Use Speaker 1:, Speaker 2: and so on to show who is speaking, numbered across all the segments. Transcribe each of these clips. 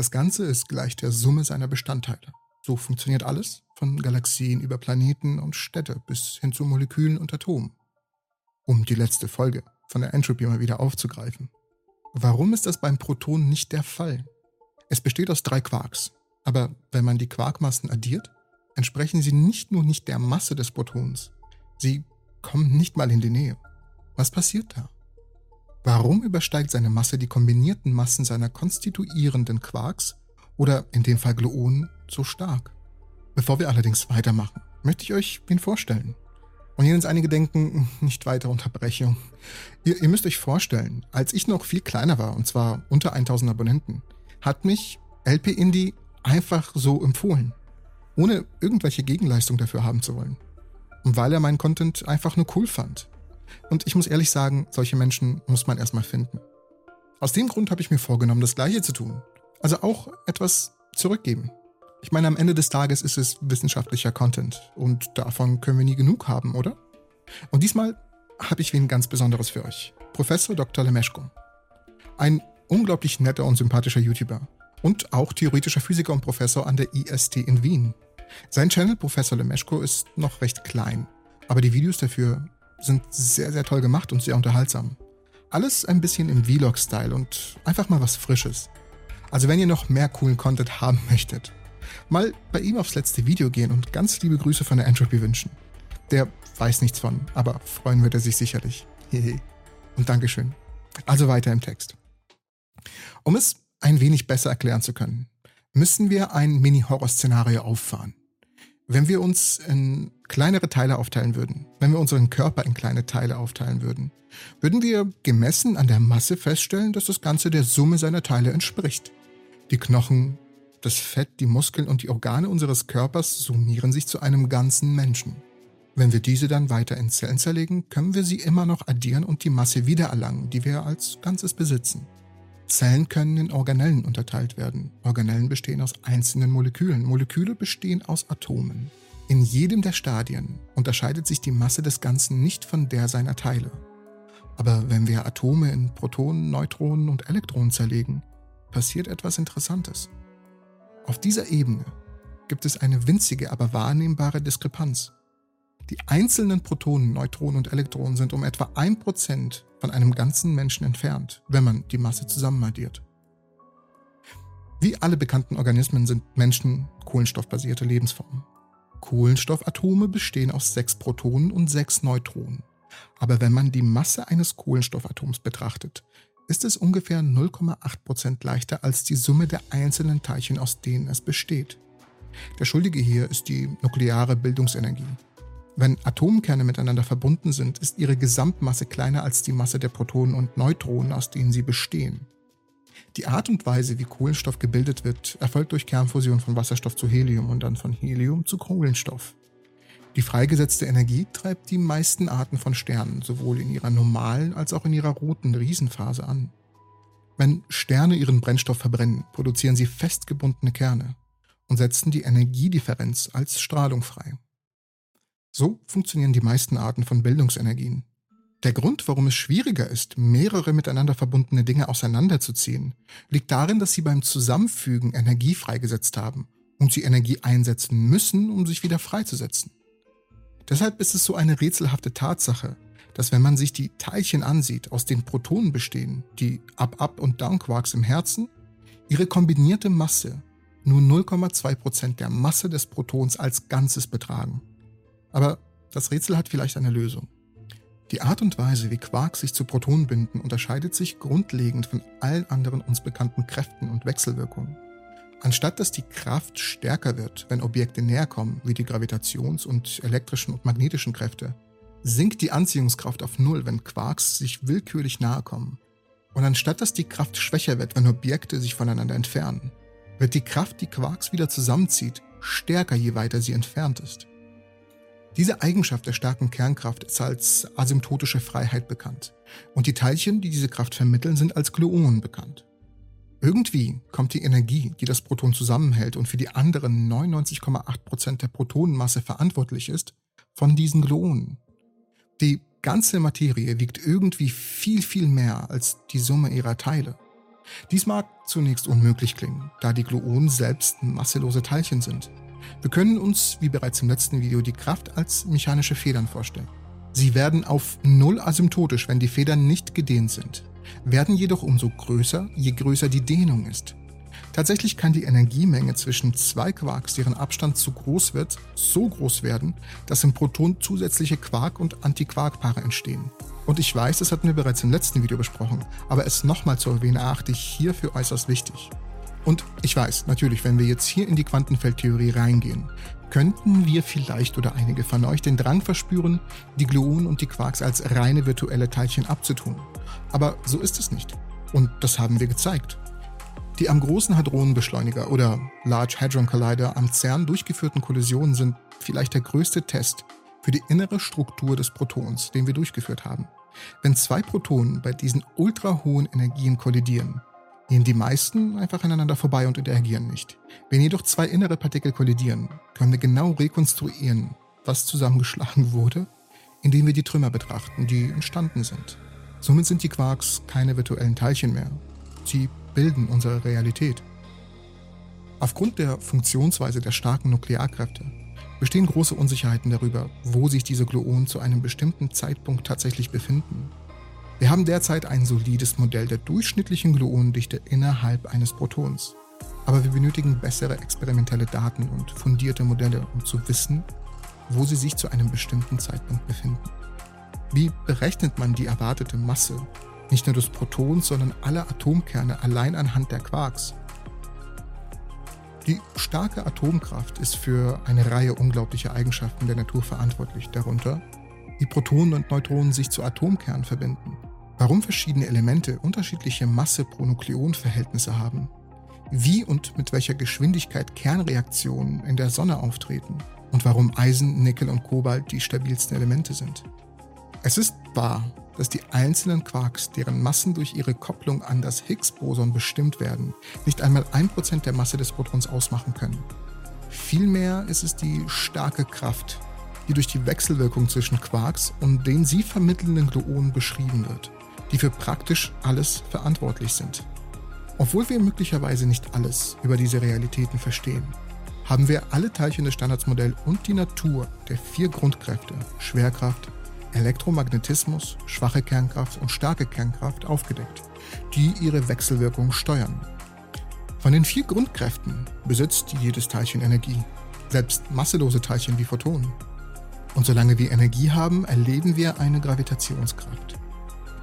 Speaker 1: Das Ganze ist gleich der Summe seiner Bestandteile. So funktioniert alles, von Galaxien über Planeten und Städte bis hin zu Molekülen und Atomen. Um die letzte Folge von der Entropy mal wieder aufzugreifen. Warum ist das beim Proton nicht der Fall? Es besteht aus drei Quarks, aber wenn man die Quarkmassen addiert, entsprechen sie nicht nur nicht der Masse des Protons, sie kommen nicht mal in die Nähe. Was passiert da? Warum übersteigt seine Masse die kombinierten Massen seiner konstituierenden Quarks oder in dem Fall Gluonen so stark? Bevor wir allerdings weitermachen, möchte ich euch ihn vorstellen. Und jetzt einige denken, nicht weiter Unterbrechung. Ihr, ihr müsst euch vorstellen, als ich noch viel kleiner war, und zwar unter 1000 Abonnenten, hat mich LP Indie einfach so empfohlen, ohne irgendwelche Gegenleistung dafür haben zu wollen. Und weil er meinen Content einfach nur cool fand. Und ich muss ehrlich sagen, solche Menschen muss man erstmal finden. Aus dem Grund habe ich mir vorgenommen, das Gleiche zu tun. Also auch etwas zurückgeben. Ich meine, am Ende des Tages ist es wissenschaftlicher Content und davon können wir nie genug haben, oder? Und diesmal habe ich wen ganz Besonderes für euch. Professor Dr. Lemeschko. Ein unglaublich netter und sympathischer YouTuber und auch theoretischer Physiker und Professor an der IST in Wien. Sein Channel Professor Lemeschko ist noch recht klein, aber die Videos dafür sind sehr, sehr toll gemacht und sehr unterhaltsam. Alles ein bisschen im Vlog-Style und einfach mal was Frisches. Also wenn ihr noch mehr coolen Content haben möchtet, mal bei ihm aufs letzte Video gehen und ganz liebe Grüße von der Entropy wünschen. Der weiß nichts von, aber freuen wird er sich sicherlich. Hehe. Und Dankeschön. Also weiter im Text. Um es ein wenig besser erklären zu können, müssen wir ein Mini-Horror-Szenario auffahren. Wenn wir uns in kleinere Teile aufteilen würden, wenn wir unseren Körper in kleine Teile aufteilen würden, würden wir gemessen an der Masse feststellen, dass das Ganze der Summe seiner Teile entspricht. Die Knochen, das Fett, die Muskeln und die Organe unseres Körpers summieren sich zu einem ganzen Menschen. Wenn wir diese dann weiter in Zellen zerlegen, können wir sie immer noch addieren und die Masse wiedererlangen, die wir als Ganzes besitzen. Zellen können in Organellen unterteilt werden. Organellen bestehen aus einzelnen Molekülen. Moleküle bestehen aus Atomen. In jedem der Stadien unterscheidet sich die Masse des Ganzen nicht von der seiner Teile. Aber wenn wir Atome in Protonen, Neutronen und Elektronen zerlegen, passiert etwas Interessantes. Auf dieser Ebene gibt es eine winzige, aber wahrnehmbare Diskrepanz. Die einzelnen Protonen, Neutronen und Elektronen sind um etwa 1% von einem ganzen Menschen entfernt, wenn man die Masse zusammenaddiert. Wie alle bekannten Organismen sind Menschen kohlenstoffbasierte Lebensformen. Kohlenstoffatome bestehen aus sechs Protonen und sechs Neutronen. Aber wenn man die Masse eines Kohlenstoffatoms betrachtet, ist es ungefähr 0,8% leichter als die Summe der einzelnen Teilchen, aus denen es besteht. Der Schuldige hier ist die nukleare Bildungsenergie. Wenn Atomkerne miteinander verbunden sind, ist ihre Gesamtmasse kleiner als die Masse der Protonen und Neutronen, aus denen sie bestehen. Die Art und Weise, wie Kohlenstoff gebildet wird, erfolgt durch Kernfusion von Wasserstoff zu Helium und dann von Helium zu Kohlenstoff. Die freigesetzte Energie treibt die meisten Arten von Sternen sowohl in ihrer normalen als auch in ihrer roten Riesenphase an. Wenn Sterne ihren Brennstoff verbrennen, produzieren sie festgebundene Kerne und setzen die Energiedifferenz als Strahlung frei. So funktionieren die meisten Arten von Bildungsenergien. Der Grund, warum es schwieriger ist, mehrere miteinander verbundene Dinge auseinanderzuziehen, liegt darin, dass sie beim Zusammenfügen Energie freigesetzt haben und sie Energie einsetzen müssen, um sich wieder freizusetzen. Deshalb ist es so eine rätselhafte Tatsache, dass wenn man sich die Teilchen ansieht, aus denen Protonen bestehen, die Up-Up- und Down-Quarks im Herzen, ihre kombinierte Masse nur 0,2% der Masse des Protons als Ganzes betragen. Aber das Rätsel hat vielleicht eine Lösung. Die Art und Weise, wie Quarks sich zu Protonen binden, unterscheidet sich grundlegend von allen anderen uns bekannten Kräften und Wechselwirkungen. Anstatt dass die Kraft stärker wird, wenn Objekte näher kommen, wie die Gravitations- und elektrischen und magnetischen Kräfte, sinkt die Anziehungskraft auf Null, wenn Quarks sich willkürlich nahe kommen. Und anstatt dass die Kraft schwächer wird, wenn Objekte sich voneinander entfernen, wird die Kraft, die Quarks wieder zusammenzieht, stärker, je weiter sie entfernt ist. Diese Eigenschaft der starken Kernkraft ist als asymptotische Freiheit bekannt. Und die Teilchen, die diese Kraft vermitteln, sind als Gluonen bekannt. Irgendwie kommt die Energie, die das Proton zusammenhält und für die anderen 99,8% der Protonenmasse verantwortlich ist, von diesen Gluonen. Die ganze Materie wiegt irgendwie viel, viel mehr als die Summe ihrer Teile. Dies mag zunächst unmöglich klingen, da die Gluonen selbst masselose Teilchen sind. Wir können uns, wie bereits im letzten Video, die Kraft als mechanische Federn vorstellen. Sie werden auf null asymptotisch, wenn die Federn nicht gedehnt sind, werden jedoch umso größer, je größer die Dehnung ist. Tatsächlich kann die Energiemenge zwischen zwei Quarks, deren Abstand zu groß wird, so groß werden, dass im Proton zusätzliche Quark- und Antiquarkpaare entstehen. Und ich weiß, das hatten wir bereits im letzten Video besprochen, aber es nochmal zu erwähnen erachte ich hierfür äußerst wichtig. Und ich weiß, natürlich, wenn wir jetzt hier in die Quantenfeldtheorie reingehen, könnten wir vielleicht oder einige von euch den Drang verspüren, die Gluonen und die Quarks als reine virtuelle Teilchen abzutun. Aber so ist es nicht. Und das haben wir gezeigt. Die am Großen Hadronenbeschleuniger oder Large Hadron Collider am CERN durchgeführten Kollisionen sind vielleicht der größte Test für die innere Struktur des Protons, den wir durchgeführt haben. Wenn zwei Protonen bei diesen ultra hohen Energien kollidieren, gehen die meisten einfach aneinander vorbei und interagieren nicht. Wenn jedoch zwei innere Partikel kollidieren, können wir genau rekonstruieren, was zusammengeschlagen wurde, indem wir die Trümmer betrachten, die entstanden sind. Somit sind die Quarks keine virtuellen Teilchen mehr. Sie bilden unsere Realität. Aufgrund der Funktionsweise der starken Nuklearkräfte bestehen große Unsicherheiten darüber, wo sich diese Gluonen zu einem bestimmten Zeitpunkt tatsächlich befinden. Wir haben derzeit ein solides Modell der durchschnittlichen Gluonendichte innerhalb eines Protons. Aber wir benötigen bessere experimentelle Daten und fundierte Modelle, um zu wissen, wo sie sich zu einem bestimmten Zeitpunkt befinden. Wie berechnet man die erwartete Masse nicht nur des Protons, sondern aller Atomkerne allein anhand der Quarks. Die starke Atomkraft ist für eine Reihe unglaublicher Eigenschaften der Natur verantwortlich, darunter wie Protonen und Neutronen sich zu Atomkernen verbinden, warum verschiedene Elemente unterschiedliche Masse pro Nukleonverhältnisse haben, wie und mit welcher Geschwindigkeit Kernreaktionen in der Sonne auftreten und warum Eisen, Nickel und Kobalt die stabilsten Elemente sind. Es ist wahr, dass die einzelnen Quarks, deren Massen durch ihre Kopplung an das Higgs-Boson bestimmt werden, nicht einmal ein Prozent der Masse des Protons ausmachen können. Vielmehr ist es die starke Kraft, die durch die Wechselwirkung zwischen Quarks und den sie vermittelnden Gluonen beschrieben wird, die für praktisch alles verantwortlich sind. Obwohl wir möglicherweise nicht alles über diese Realitäten verstehen, haben wir alle Teilchen des Standardsmodells und die Natur der vier Grundkräfte Schwerkraft, Elektromagnetismus, schwache Kernkraft und starke Kernkraft aufgedeckt, die ihre Wechselwirkung steuern. Von den vier Grundkräften besitzt jedes Teilchen Energie, selbst masselose Teilchen wie Photonen. Und solange wir Energie haben, erleben wir eine Gravitationskraft.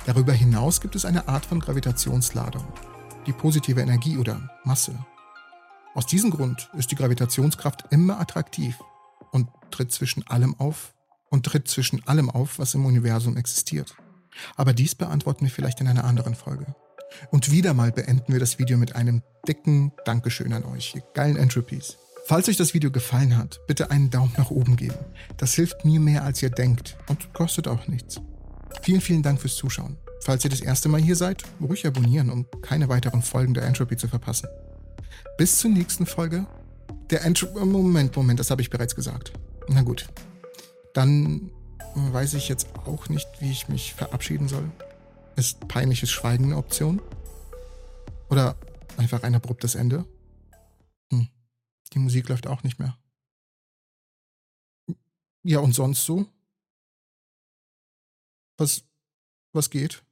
Speaker 1: Darüber hinaus gibt es eine Art von Gravitationsladung, die positive Energie oder Masse. Aus diesem Grund ist die Gravitationskraft immer attraktiv und tritt zwischen allem auf, und tritt zwischen allem auf, was im Universum existiert. Aber dies beantworten wir vielleicht in einer anderen Folge. Und wieder mal beenden wir das Video mit einem dicken Dankeschön an euch, ihr geilen Entropies. Falls euch das Video gefallen hat, bitte einen Daumen nach oben geben. Das hilft mir mehr, als ihr denkt und kostet auch nichts. Vielen, vielen Dank fürs Zuschauen. Falls ihr das erste Mal hier seid, ruhig abonnieren, um keine weiteren Folgen der Entropy zu verpassen. Bis zur nächsten Folge. Der Entropy. Moment, Moment, das habe ich bereits gesagt. Na gut, dann weiß ich jetzt auch nicht, wie ich mich verabschieden soll. Ist peinliches Schweigen eine Option? Oder einfach ein abruptes Ende? Hm. Die Musik läuft auch nicht mehr. Ja, und sonst so? Was, was geht?